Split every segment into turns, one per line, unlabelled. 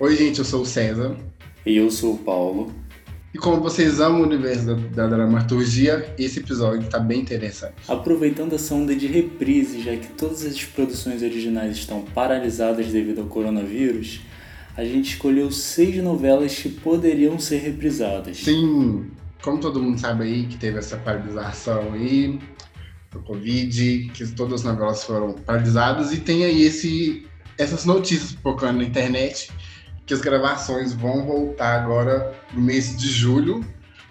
Oi, gente, eu sou o César.
E eu sou o Paulo.
E como vocês amam o universo da, da dramaturgia, esse episódio está bem interessante.
Aproveitando essa onda de reprise, já que todas as produções originais estão paralisadas devido ao coronavírus, a gente escolheu seis novelas que poderiam ser reprisadas.
Sim, como todo mundo sabe aí que teve essa paralisação aí, do Covid, que todas as novelas foram paralisadas, e tem aí esse, essas notícias pipocando na internet que as gravações vão voltar agora no mês de julho,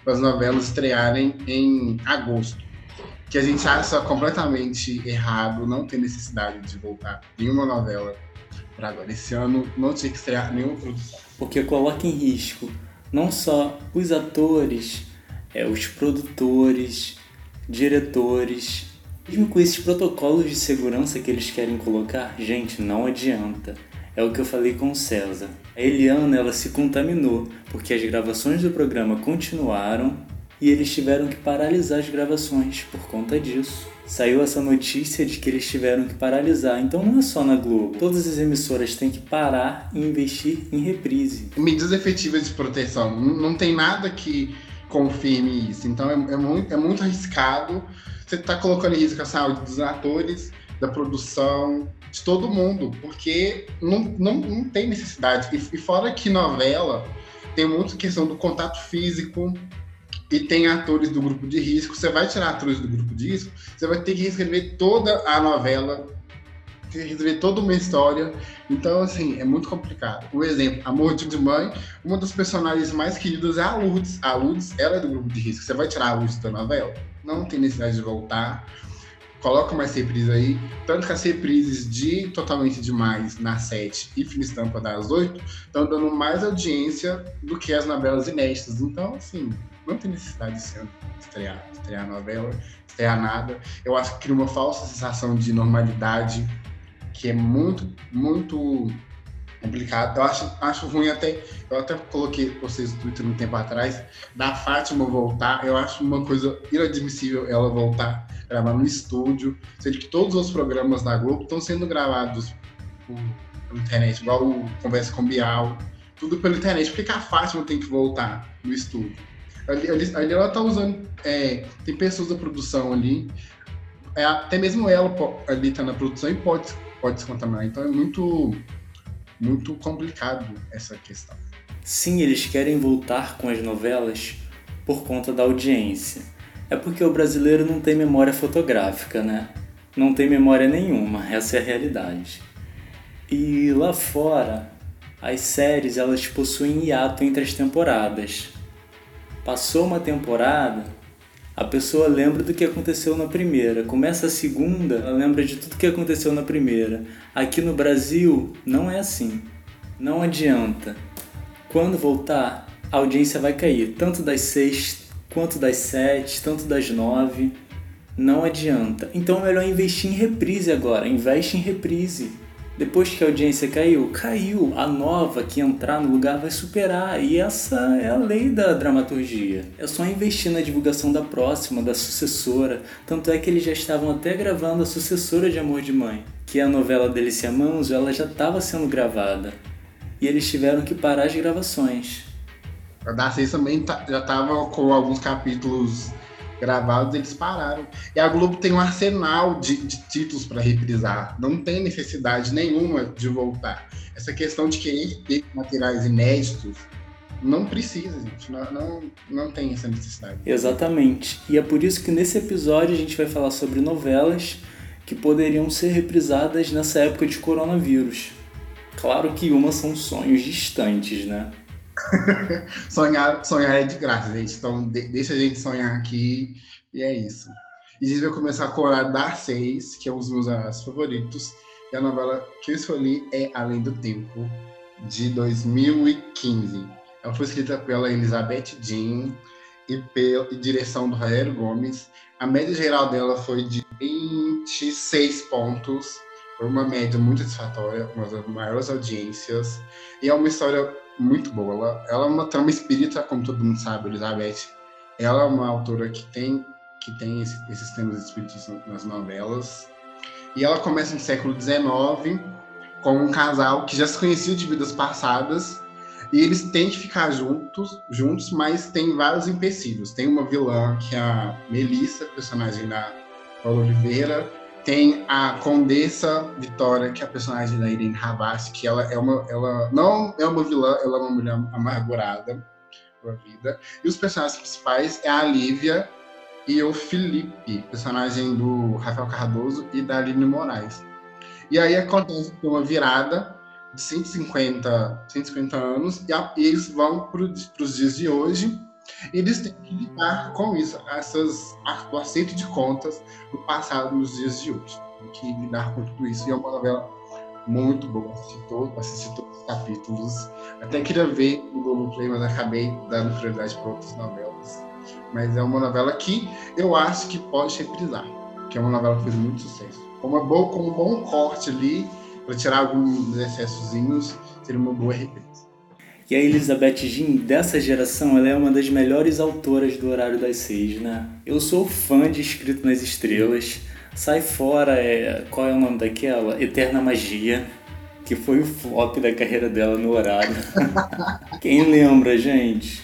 para as novelas estrearem em agosto. Que a gente acha completamente errado, não tem necessidade de voltar nenhuma novela para agora. Esse ano não tinha que estrear nenhuma produção.
Porque coloca em risco não só os atores, é, os produtores, diretores, mesmo com esses protocolos de segurança que eles querem colocar, gente, não adianta. É o que eu falei com o César. A Eliana ela se contaminou porque as gravações do programa continuaram e eles tiveram que paralisar as gravações por conta disso. Saiu essa notícia de que eles tiveram que paralisar. Então não é só na Globo. Todas as emissoras têm que parar e investir em reprise.
Medidas efetivas de proteção. Não tem nada que confirme isso. Então é, é muito, é muito arriscado. Você está colocando em risco a saúde dos atores, da produção, de todo mundo, porque não, não, não tem necessidade. E, e fora que novela tem muita questão do contato físico e tem atores do grupo de risco. Você vai tirar atores do grupo de risco, você vai ter que reescrever toda a novela, ter que reescrever toda uma história. Então, assim, é muito complicado. Um exemplo, Amor de Mãe, uma das personagens mais queridas é a Lourdes. A Lourdes, ela é do grupo de risco. Você vai tirar a Lourdes da novela? Não tem necessidade de voltar coloca mais reprises aí. Tanto que as reprises de Totalmente Demais na 7 e Fina Estampa das 8 estão dando mais audiência do que as novelas inéditas. Então, assim, não tem necessidade de estrear, estrear novela, estrear nada. Eu acho que cria uma falsa sensação de normalidade que é muito, muito complicado. Eu acho, acho ruim até. Eu até coloquei vocês no Twitter um tempo atrás, da Fátima voltar. Eu acho uma coisa inadmissível ela voltar, gravar no estúdio, sendo que todos os programas da Globo estão sendo gravados por, pela internet, igual o Conversa com Bial, tudo pela internet. Por que, que a Fátima tem que voltar no estúdio? Ali, ali, ali ela tá usando. É, tem pessoas da produção ali. É, até mesmo ela ali tá na produção e pode, pode se contaminar. Então é muito muito complicado essa questão.
Sim, eles querem voltar com as novelas por conta da audiência. É porque o brasileiro não tem memória fotográfica, né? Não tem memória nenhuma, essa é a realidade. E lá fora, as séries elas possuem hiato entre as temporadas. Passou uma temporada, a pessoa lembra do que aconteceu na primeira. Começa a segunda, ela lembra de tudo que aconteceu na primeira. Aqui no Brasil não é assim. Não adianta. Quando voltar, a audiência vai cair, tanto das seis quanto das sete, tanto das nove. Não adianta. Então é melhor investir em reprise agora. Investe em reprise. Depois que a audiência caiu, caiu. A nova que entrar no lugar vai superar. E essa é a lei da dramaturgia. É só investir na divulgação da próxima, da sucessora. Tanto é que eles já estavam até gravando a sucessora de Amor de Mãe, que é a novela Delícia Manso, ela já estava sendo gravada. E eles tiveram que parar as gravações.
A Darcy também tá, já estava com alguns capítulos gravados, eles pararam. E a Globo tem um arsenal de, de títulos para reprisar. Não tem necessidade nenhuma de voltar. Essa questão de querer ter materiais inéditos não precisa, gente. Não, não, não tem essa necessidade.
Exatamente. E é por isso que nesse episódio a gente vai falar sobre novelas que poderiam ser reprisadas nessa época de coronavírus. Claro que uma são sonhos distantes, né?
sonhar, sonhar é de graça, gente. Então, de, deixa a gente sonhar aqui e é isso. E a gente vai começar com a Dar 6, que é um dos meus favoritos. E a novela que eu escolhi é Além do Tempo, de 2015. Ela foi escrita pela Elizabeth Jean e pela e direção do Rogério Gomes. A média geral dela foi de 26 pontos. Foi uma média muito satisfatória, uma das maiores audiências. E é uma história muito boa. Ela, ela é uma trama espírita, como todo mundo sabe, Elizabeth. Ela é uma autora que tem, que tem esse, esses temas espíritas nas novelas. E ela começa no século XIX com um casal que já se conhecia de vidas passadas e eles têm que ficar juntos, juntos, mas tem vários empecilhos. Tem uma vilã que é a Melissa, personagem da Paula Oliveira. Tem a Condessa Vitória, que é a personagem da Irene Havas, que ela é uma, ela não é uma vilã, ela é uma mulher amargurada pela vida. E os personagens principais é a Lívia e o Felipe, personagem do Rafael Cardoso e da Aline Moraes. E aí acontece uma virada de 150, 150 anos e, a, e eles vão para os dias de hoje eles têm que lidar com isso, essas, o acerto de contas do passado nos dias de hoje. Tem que lidar com tudo isso. E é uma novela muito boa. Assisti, todo, assisti todos os capítulos. Até queria ver o Globoplay, mas acabei dando prioridade para outras novelas. Mas é uma novela que eu acho que pode reprisar. Que é uma novela que fez muito sucesso. Com, uma boa, com um bom corte ali, para tirar alguns excessozinhos, seria uma boa reprisa.
E a Elizabeth Jean, dessa geração, ela é uma das melhores autoras do Horário das Seis, né? Eu sou fã de Escrito nas Estrelas. Sai fora, é... qual é o nome daquela? Eterna Magia, que foi o flop da carreira dela no horário. Quem lembra, gente?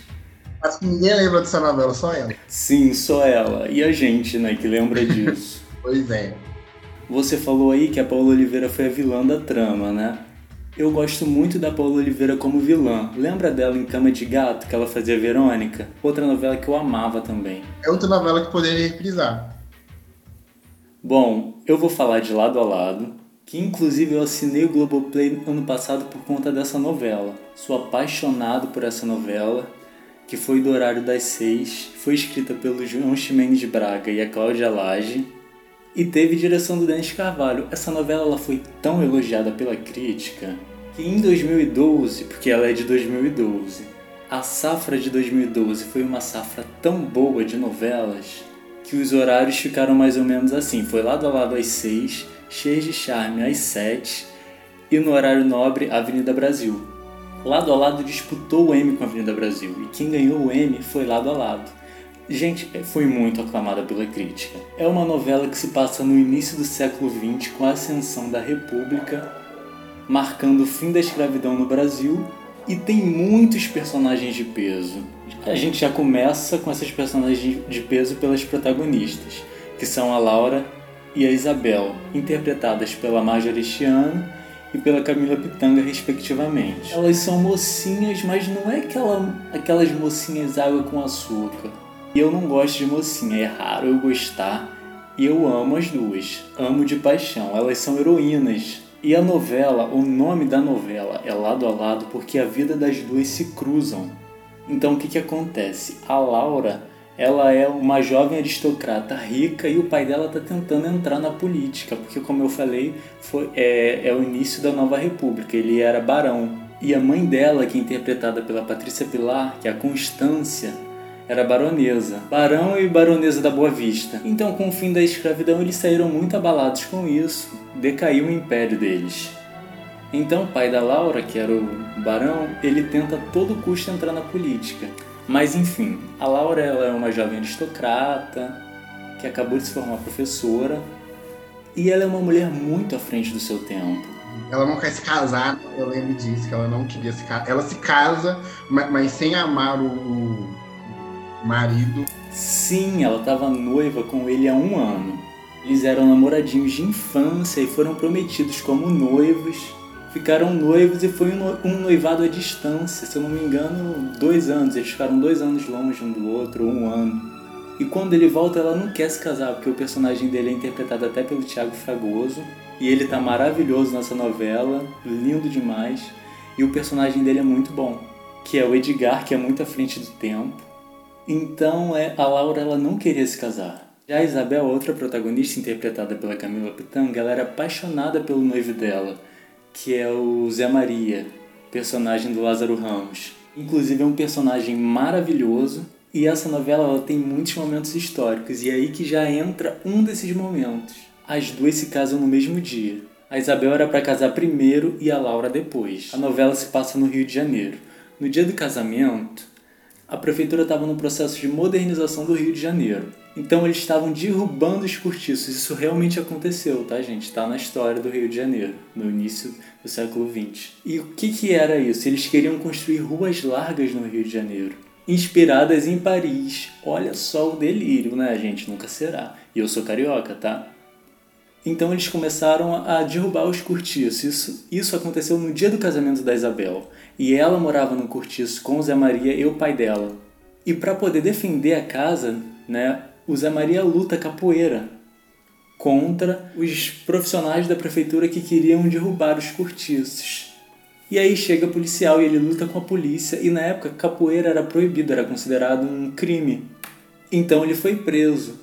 Acho que ninguém lembra dessa novela, só ela.
Sim, só ela. E a gente, né, que lembra disso.
pois é.
Você falou aí que a Paula Oliveira foi a vilã da trama, né? Eu gosto muito da Paula Oliveira como vilã. Lembra dela em Cama de Gato, que ela fazia Verônica? Outra novela que eu amava também.
É outra novela que poderia reprisar.
Bom, eu vou falar de lado a lado, que inclusive eu assinei o Globoplay ano passado por conta dessa novela. Sou apaixonado por essa novela, que foi do horário das seis, foi escrita pelo João Ximenes Braga e a Cláudia Lage, e teve direção do Denis Carvalho. Essa novela ela foi tão elogiada pela crítica que em 2012, porque ela é de 2012, a safra de 2012 foi uma safra tão boa de novelas que os horários ficaram mais ou menos assim. Foi lado a lado às 6, Cheias de Charme às 7 e no horário nobre Avenida Brasil. Lado a lado disputou o M com a Avenida Brasil e quem ganhou o M foi lado a lado. Gente, foi muito aclamada pela crítica. É uma novela que se passa no início do século XX com a ascensão da República, marcando o fim da escravidão no Brasil e tem muitos personagens de peso. A gente já começa com essas personagens de peso pelas protagonistas, que são a Laura e a Isabel, interpretadas pela Marjorie Chiano e pela Camila Pitanga, respectivamente. Elas são mocinhas, mas não é aquela, aquelas mocinhas água com açúcar. E eu não gosto de mocinha, é raro eu gostar. E eu amo as duas, amo de paixão. Elas são heroínas. E a novela, o nome da novela é Lado a Lado porque a vida das duas se cruzam. Então o que, que acontece? A Laura, ela é uma jovem aristocrata rica e o pai dela está tentando entrar na política, porque como eu falei, foi, é, é o início da nova república, ele era barão. E a mãe dela, que é interpretada pela Patrícia Pilar, que é a Constância, era baronesa, barão e baronesa da Boa Vista. Então, com o fim da escravidão, eles saíram muito abalados com isso, decaiu o império deles. Então, o pai da Laura, que era o barão, ele tenta a todo custo entrar na política. Mas enfim, a Laura ela é uma jovem aristocrata que acabou de se formar professora e ela é uma mulher muito à frente do seu tempo.
Ela não quer se casar, eu lembro disso, que ela não queria se casar. Ela se casa, mas sem amar o, marido.
Sim, ela estava noiva com ele há um ano. Eles eram namoradinhos de infância e foram prometidos como noivos. Ficaram noivos e foi um noivado à distância, se eu não me engano, dois anos. Eles ficaram dois anos longe um do outro, um ano. E quando ele volta, ela não quer se casar, porque o personagem dele é interpretado até pelo Thiago Fragoso. E ele tá maravilhoso nessa novela, lindo demais. E o personagem dele é muito bom, que é o Edgar, que é muito à frente do tempo. Então é, a Laura ela não queria se casar. Já a Isabel, outra protagonista interpretada pela Camila Pitanga, ela era apaixonada pelo noivo dela, que é o Zé Maria, personagem do Lázaro Ramos. Inclusive é um personagem maravilhoso e essa novela ela tem muitos momentos históricos e é aí que já entra um desses momentos. As duas se casam no mesmo dia. A Isabel era para casar primeiro e a Laura depois. A novela se passa no Rio de Janeiro. No dia do casamento, a prefeitura estava no processo de modernização do Rio de Janeiro. Então eles estavam derrubando os cortiços. Isso realmente aconteceu, tá, gente? Está na história do Rio de Janeiro, no início do século XX. E o que, que era isso? Eles queriam construir ruas largas no Rio de Janeiro, inspiradas em Paris. Olha só o delírio, né, gente? Nunca será. E eu sou carioca, tá? Então eles começaram a derrubar os cortiços. Isso, isso aconteceu no dia do casamento da Isabel. E ela morava no cortiço com o Zé Maria e o pai dela. E para poder defender a casa, né, o Zé Maria luta capoeira contra os profissionais da prefeitura que queriam derrubar os cortiços. E aí chega o policial e ele luta com a polícia, e na época capoeira era proibido, era considerado um crime. Então ele foi preso.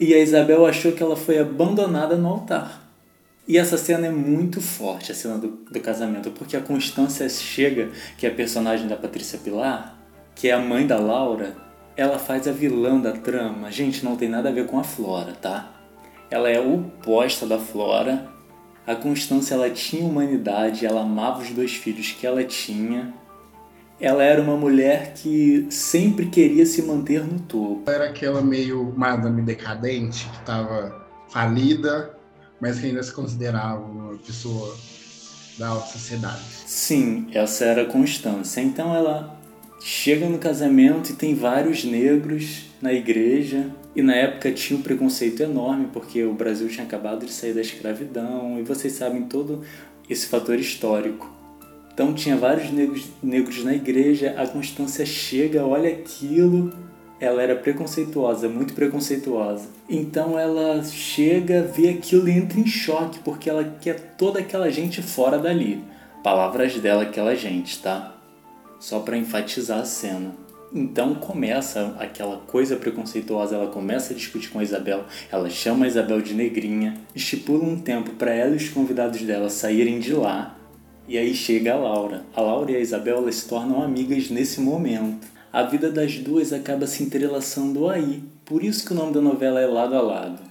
E a Isabel achou que ela foi abandonada no altar. E essa cena é muito forte, a cena do, do casamento, porque a Constância chega, que é a personagem da Patrícia Pilar, que é a mãe da Laura, ela faz a vilã da trama. Gente, não tem nada a ver com a Flora, tá? Ela é oposta da Flora. A Constância ela tinha humanidade, ela amava os dois filhos que ela tinha. Ela era uma mulher que sempre queria se manter no topo.
Era aquela meio madame decadente que estava falida, mas que ainda se considerava uma pessoa da alta sociedade.
Sim, essa era a Constância. Então ela chega no casamento e tem vários negros na igreja. E na época tinha um preconceito enorme, porque o Brasil tinha acabado de sair da escravidão, e vocês sabem todo esse fator histórico. Então tinha vários negros, negros na igreja, a Constância chega, olha aquilo, ela era preconceituosa, muito preconceituosa. Então ela chega, vê aquilo e entra em choque, porque ela quer toda aquela gente fora dali. Palavras dela, aquela gente, tá? só para enfatizar a cena. Então começa aquela coisa preconceituosa, ela começa a discutir com a Isabel, ela chama a Isabel de negrinha, estipula um tempo para ela e os convidados dela saírem de lá, e aí chega a Laura. A Laura e a Isabel elas se tornam amigas nesse momento. A vida das duas acaba se entrelaçando aí, por isso que o nome da novela é Lado a Lado.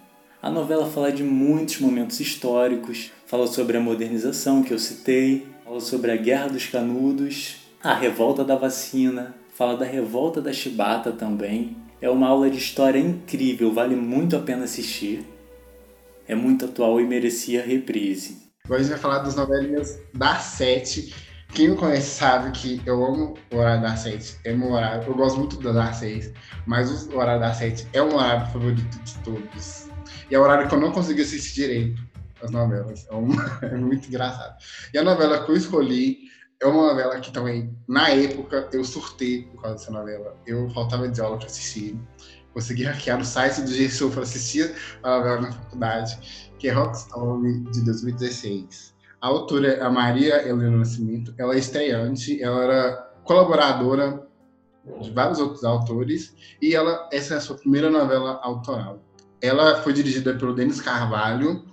A novela fala de muitos momentos históricos, fala sobre a modernização que eu citei, fala sobre a Guerra dos Canudos, a revolta da vacina, fala da revolta da chibata também. É uma aula de história incrível, vale muito a pena assistir. É muito atual e merecia reprise.
Agora a gente vai falar das novelinhas da Sete. Quem me conhece sabe que eu amo o horário da Sete. É meu horário. Eu gosto muito da Seis, mas o horário da Sete é o horário favorito de todos. E é o horário que eu não consigo assistir direito as novelas. É, uma... é muito engraçado. E a novela que eu escolhi é uma novela que também, na época, eu surtei por causa dessa novela. Eu faltava de aula para assistir. Consegui hackear o site do G-Show para assistir a novela na faculdade, que é Rockstone, de 2016. A autora é a Maria Helena Nascimento. Ela é estreante, ela era colaboradora de vários outros autores, e ela essa é a sua primeira novela autoral. Ela foi dirigida pelo Denis Carvalho,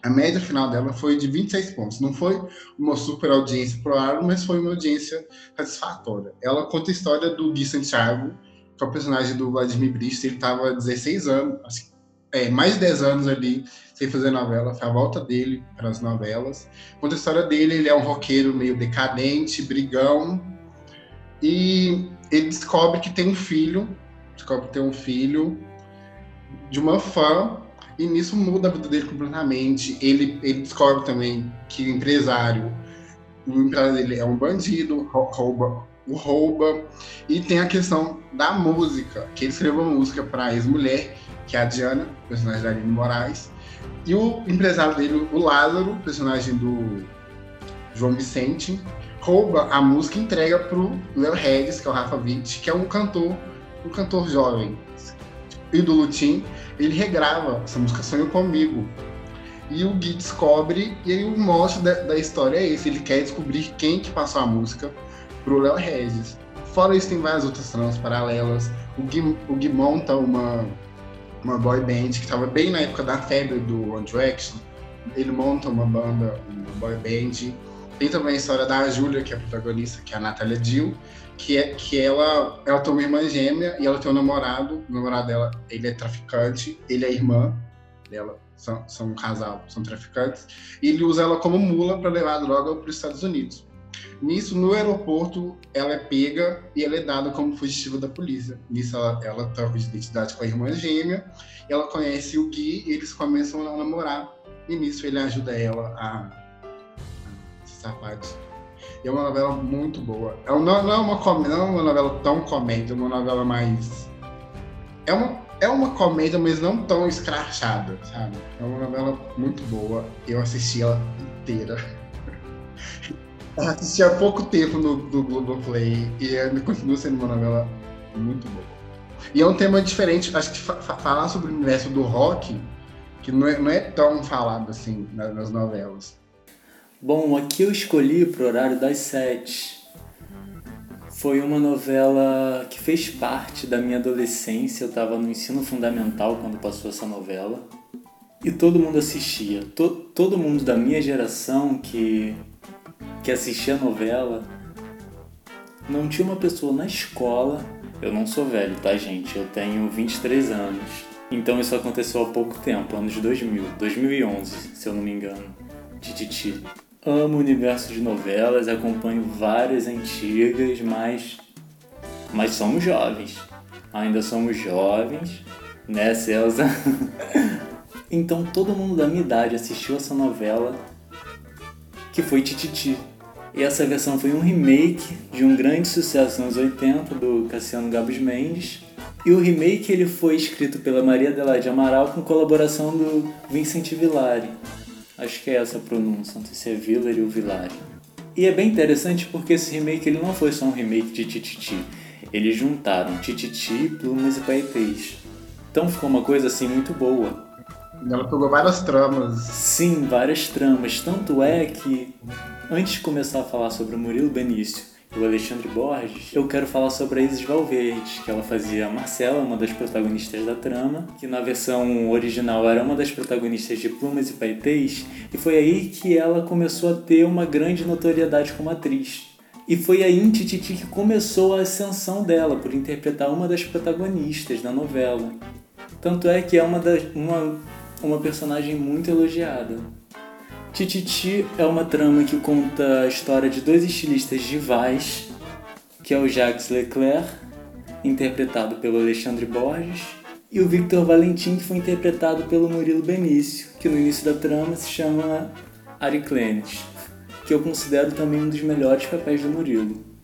a média final dela foi de 26 pontos. Não foi uma super audiência pro ar, mas foi uma audiência satisfatória. Ela conta a história do Gui Santiago, que é o personagem do Vladimir Brist. Ele estava 16 anos, assim, é, mais de 10 anos ali sem fazer novela. Foi a volta dele para as novelas. Conta a história dele. Ele é um roqueiro meio decadente, brigão. E ele descobre que tem um filho. Descobre que tem um filho de uma fã e nisso muda a vida dele completamente. Ele, ele descobre também que o empresário, o empresário dele é um bandido, rouba, o rouba. E tem a questão da música, que ele escreveu uma música para ex-mulher, que é a Diana, personagem da Aline Moraes. E o empresário dele, o Lázaro, personagem do João Vicente, rouba a música e entrega pro Léo Regis, que é o Rafa Witt, que é um cantor, um cantor jovem, ídolo Tim, ele regrava essa música Sonho Comigo. E o Gui descobre, e aí o mostro da, da, história é esse, ele quer descobrir quem que passou a música pro Léo Regis. Fora isso, tem várias outras tramas paralelas. O Gui, o Gui monta uma, uma boy band que estava bem na época da febre do One Direction. Ele monta uma banda, uma boy band. Tem também a história da Júlia, que é a protagonista, que é a Natália Dill, que é que ela ela tem uma irmã gêmea e ela tem um namorado. O namorado dela, ele é traficante, ele é irmã dela, são, são um casal, são traficantes. E ele usa ela como mula para levar a droga para os Estados Unidos. Nisso, no aeroporto, ela é pega e ela é dada como fugitiva da polícia. Nisso, ela, ela troca de identidade com a irmã gêmea, ela conhece o Gui e eles começam a namorar. E nisso, ele ajuda ela a, a se safar E é uma novela muito boa. É, não, não, é uma, não é uma novela tão comédia, é uma novela mais. É uma, é uma comédia, mas não tão escrachada, sabe? É uma novela muito boa. Eu assisti ela inteira. Eu assisti há pouco tempo no, no Globoplay e ainda continua sendo uma novela muito boa. E é um tema diferente, acho que fa falar sobre o universo do rock, que não é, não é tão falado assim nas novelas.
Bom, aqui eu escolhi pro horário das sete. Foi uma novela que fez parte da minha adolescência. Eu estava no ensino fundamental quando passou essa novela. E todo mundo assistia. To todo mundo da minha geração que que assistia a novela, não tinha uma pessoa na escola. Eu não sou velho, tá, gente? Eu tenho 23 anos. Então isso aconteceu há pouco tempo, anos 2000, 2011, se eu não me engano. Tititi. Amo o universo de novelas, acompanho várias antigas, mas mas somos jovens. Ainda somos jovens, né, Celsa? então todo mundo da minha idade assistiu essa novela que foi Tititi. E essa versão foi um remake de um grande sucesso nos 80 do Cassiano Gabos Mendes. E o remake ele foi escrito pela Maria Adelaide Amaral com colaboração do Vincent Villari. Acho que é essa a pronúncia, não sei se é Villari ou Villari. E é bem interessante porque esse remake ele não foi só um remake de Tititi. Eles juntaram Tititi, Plumas e Paetês. Então ficou uma coisa assim muito boa.
Ela pegou várias tramas.
Sim, várias tramas. Tanto é que Antes de começar a falar sobre o Murilo Benício e o Alexandre Borges, eu quero falar sobre a Isis Valverde, que ela fazia a Marcela, uma das protagonistas da trama, que na versão original era uma das protagonistas de Plumas e Paetês, e foi aí que ela começou a ter uma grande notoriedade como atriz. E foi aí em Tititi que começou a ascensão dela por interpretar uma das protagonistas da novela. Tanto é que é uma, das, uma, uma personagem muito elogiada. Tititi é uma trama que conta a história de dois estilistas rivais, que é o Jacques Leclerc, interpretado pelo Alexandre Borges, e o Victor Valentim, que foi interpretado pelo Murilo Benício, que no início da trama se chama Ariclenes, que eu considero também um dos melhores papéis do Murilo.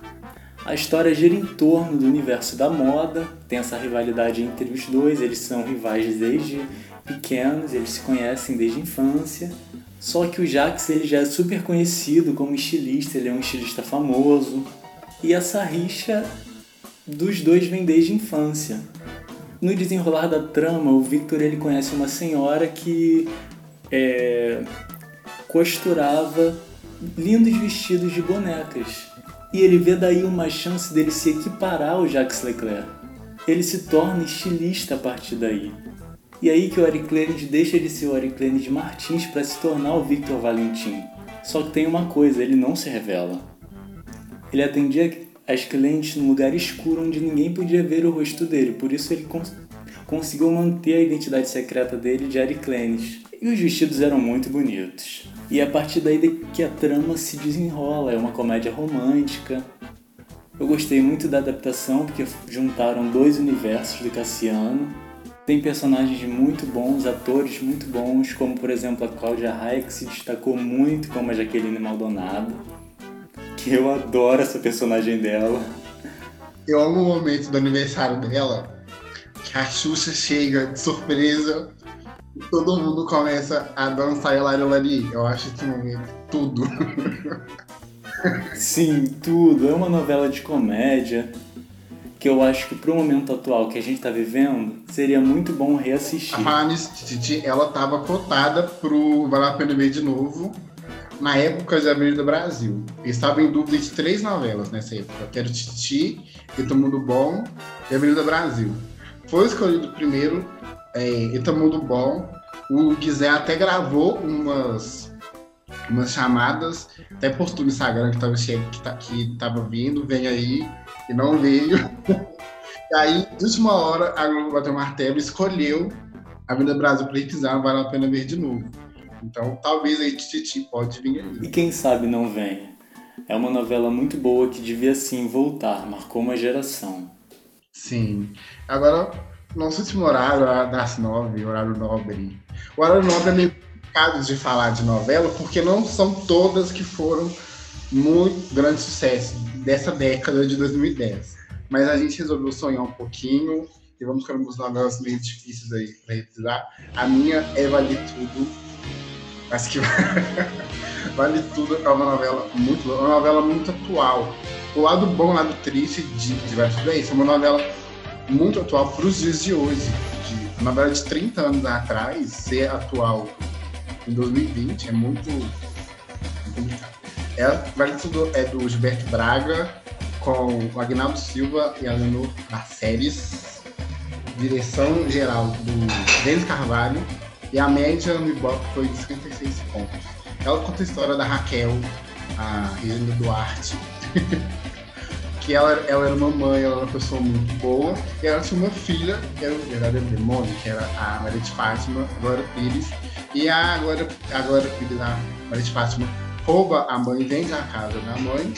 A história gira em torno do universo da moda, tem essa rivalidade entre os dois, eles são rivais desde pequenos, eles se conhecem desde a infância só que o Jax ele já é super conhecido como estilista, ele é um estilista famoso. E essa rixa dos dois vem desde a infância. No desenrolar da trama, o Victor ele conhece uma senhora que é, costurava lindos vestidos de bonecas. E ele vê daí uma chance dele se equiparar ao Jacques Leclerc. Ele se torna estilista a partir daí. E aí que o Ariclenes deixa de ser o Ariclenes Martins para se tornar o Victor Valentim. Só que tem uma coisa, ele não se revela. Ele atendia as clientes num lugar escuro onde ninguém podia ver o rosto dele, por isso ele cons conseguiu manter a identidade secreta dele de Ariclenes. E os vestidos eram muito bonitos. E é a partir daí que a trama se desenrola, é uma comédia romântica. Eu gostei muito da adaptação porque juntaram dois universos do Cassiano tem personagens muito bons, atores muito bons, como por exemplo a Cláudia Raia, que se destacou muito como a Jaqueline Maldonado, que eu adoro essa personagem dela.
Eu amo o momento do aniversário dela, que a Xuxa chega de surpresa todo mundo começa a dançar e lari Eu acho esse momento tudo.
Sim, tudo. É uma novela de comédia que eu acho que pro momento atual que a gente tá vivendo, seria muito bom reassistir.
A Hannes Titi, ela tava cotada pro Vale a Pena Ver de Novo, na época de Avenida Brasil. E estava em dúvida de três novelas nessa época, que era Titi, Eita Mundo Bom e Avenida Brasil. Foi escolhido primeiro é, Eita Mundo Bom. O Guizé até gravou umas, umas chamadas, até postou no Instagram que tava, cheio, que, tá, que tava vindo, vem aí e não veio. e aí, de última hora, a Globo bateu martelo e escolheu a Vida Brasil para requisar, vale a pena ver de novo. Então, talvez aí Titi pode vir aí.
E quem sabe não vem. É uma novela muito boa que devia sim voltar, marcou uma geração.
Sim. Agora, nosso último horário, das nove, horário nobre. O horário nobre é meio complicado de falar de novela, porque não são todas que foram muito grande sucesso dessa década de 2010. Mas a gente resolveu sonhar um pouquinho e vamos com algumas novelas meio difíceis aí para revisar. A minha é Vale Tudo. Acho que Vale Tudo é uma novela muito uma novela muito atual. O lado bom, o lado triste de, de Vale Tudo é isso. É uma novela muito atual para os dias de hoje. De, uma novela de 30 anos atrás ser atual em 2020 é muito, complicado. É, é do Gilberto Braga, com o Agnaldo Silva e a Leonor Marceles. Direção geral do Denis Carvalho. E a média no Ibope foi de 56 pontos. Ela conta a história da Raquel, a Regina Duarte. que ela, ela era uma mãe, ela era uma pessoa muito boa, e ela tinha uma filha, que era o verdadeiro demônio, que era a Maria de Fátima, Glória Pires, e a Glória, a Pires, a Maria de Fátima, rouba a mãe, vende a casa da mãe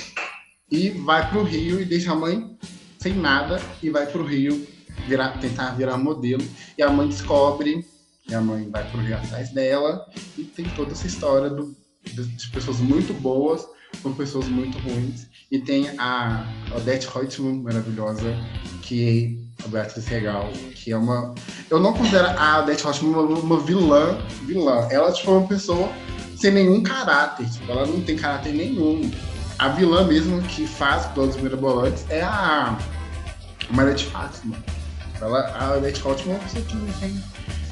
e vai pro Rio e deixa a mãe sem nada e vai pro Rio virar, tentar virar modelo. E a mãe descobre, e a mãe vai pro Rio atrás dela e tem toda essa história do, de pessoas muito boas com pessoas muito ruins. E tem a Odette Reutemann, maravilhosa, que a Beatriz Regal, que é uma. Eu não considero a Odette Reutemann uma, uma vilã, vilã. Ela tipo, é uma pessoa sem nenhum caráter. Tipo, ela não tem caráter nenhum. A vilã mesmo que faz todos os mirabolantes é a Maria de Fátima. Ela, a Leti Hotman é uma pessoa que não tem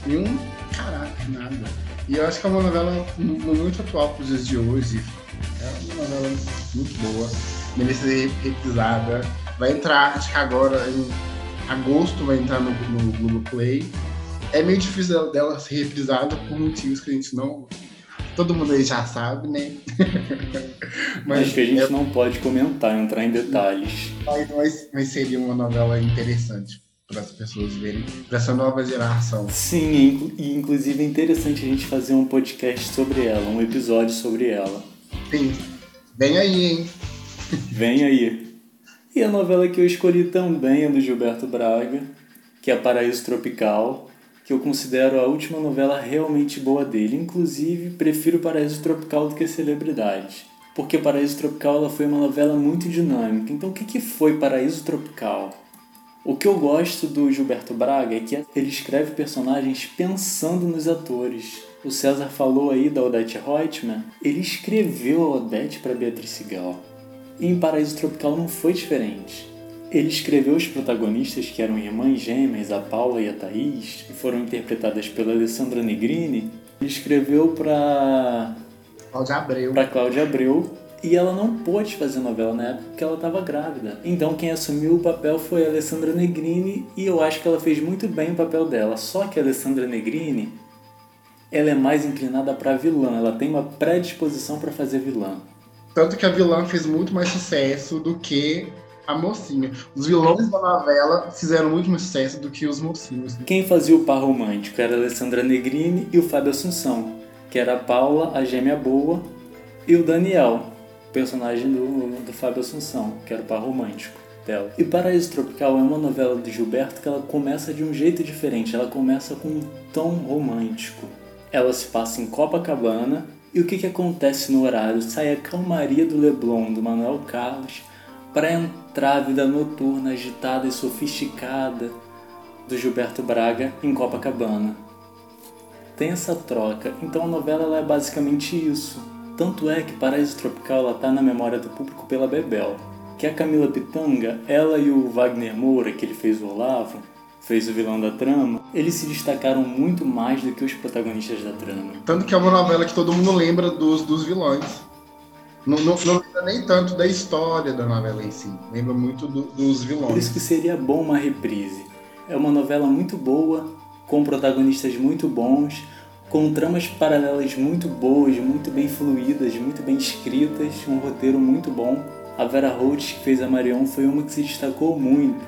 nenhum caráter, nada. E eu acho que é uma novela muito atual para os dias de hoje. É uma novela muito boa, merece ser reprisada. Vai entrar, acho que agora em agosto vai entrar no, no Globoplay. É meio difícil dela ser reprisada por motivos que a gente não todo mundo aí já sabe, né?
mas Acho que a gente é... não pode comentar, entrar em detalhes.
Mas, mas seria uma novela interessante para as pessoas verem, para essa nova geração.
Sim, e inclusive é interessante a gente fazer um podcast sobre ela, um episódio sobre ela.
Sim. Vem aí, hein?
Vem aí. E a novela que eu escolhi também é do Gilberto Braga, que é Paraíso Tropical que eu considero a última novela realmente boa dele. Inclusive, prefiro Paraíso Tropical do que Celebridade. Porque Paraíso Tropical ela foi uma novela muito dinâmica. Então, o que, que foi Paraíso Tropical? O que eu gosto do Gilberto Braga é que ele escreve personagens pensando nos atores. O César falou aí da Odete Reutemann. Ele escreveu a Odete para Beatriz Segal. E em Paraíso Tropical não foi diferente. Ele escreveu os protagonistas, que eram irmãs gêmeas, a Paula e a Thaís, que foram interpretadas pela Alessandra Negrini. Ele escreveu para
Cláudia Abreu.
Para Cláudia Abreu. E ela não pôde fazer novela na época porque ela estava grávida. Então quem assumiu o papel foi a Alessandra Negrini e eu acho que ela fez muito bem o papel dela. Só que a Alessandra Negrini, ela é mais inclinada para vilã. Ela tem uma predisposição para fazer vilã.
Tanto que a vilã fez muito mais sucesso do que a mocinha. Os vilões da novela fizeram muito mais sucesso do que os mocinhos.
Quem fazia o par romântico era a Alessandra Negrini e o Fábio Assunção, que era a Paula, a gêmea boa, e o Daniel, personagem do, do Fábio Assunção, que era o par romântico dela. E Paraíso Tropical é uma novela de Gilberto que ela começa de um jeito diferente, ela começa com um tom romântico. Ela se passa em Copacabana, e o que, que acontece no horário? Sai a calmaria do Leblon, do Manuel Carlos, para entrar a vida noturna agitada e sofisticada do Gilberto Braga em Copacabana. Tem essa troca, então a novela é basicamente isso. Tanto é que Paraíso Tropical está na memória do público pela Bebel, que a Camila Pitanga, ela e o Wagner Moura, que ele fez o Olavo, fez o vilão da trama, eles se destacaram muito mais do que os protagonistas da trama.
Tanto que é uma novela que todo mundo lembra dos, dos vilões. Não, não, não, lembra nem tanto da história da novela em si. Lembra muito do, dos vilões.
Por isso que seria bom uma reprise. É uma novela muito boa, com protagonistas muito bons, com tramas paralelas muito boas, muito bem fluídas, muito bem escritas, um roteiro muito bom. A Vera Holtz, que fez a Marion, foi uma que se destacou muito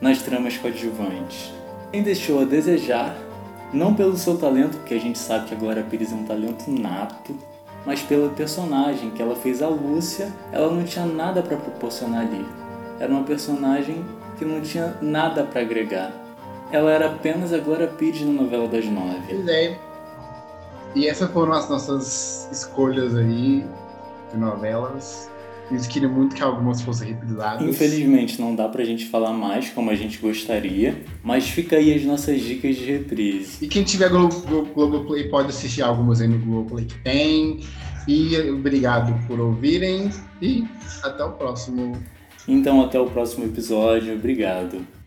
nas tramas coadjuvantes. Quem deixou a desejar, não pelo seu talento, porque a gente sabe que a Glória Pires é um talento nato, mas pela personagem que ela fez a Lúcia, ela não tinha nada para proporcionar ali. Era uma personagem que não tinha nada para agregar. Ela era apenas a Glória Pires na novela das nove.
Pois é. E essas foram as nossas escolhas aí de novelas. Eles queriam muito que algumas fossem reprisadas.
Infelizmente não dá pra gente falar mais como a gente gostaria, mas fica aí as nossas dicas de reprise.
E quem tiver Globoplay Globo pode assistir algumas aí no Globoplay que tem. E obrigado por ouvirem e até o próximo.
Então até o próximo episódio. Obrigado.